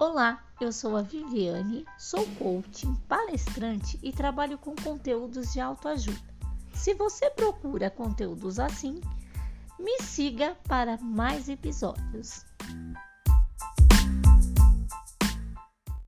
Olá, eu sou a Viviane, sou coaching, palestrante e trabalho com conteúdos de autoajuda. Se você procura conteúdos assim, me siga para mais episódios.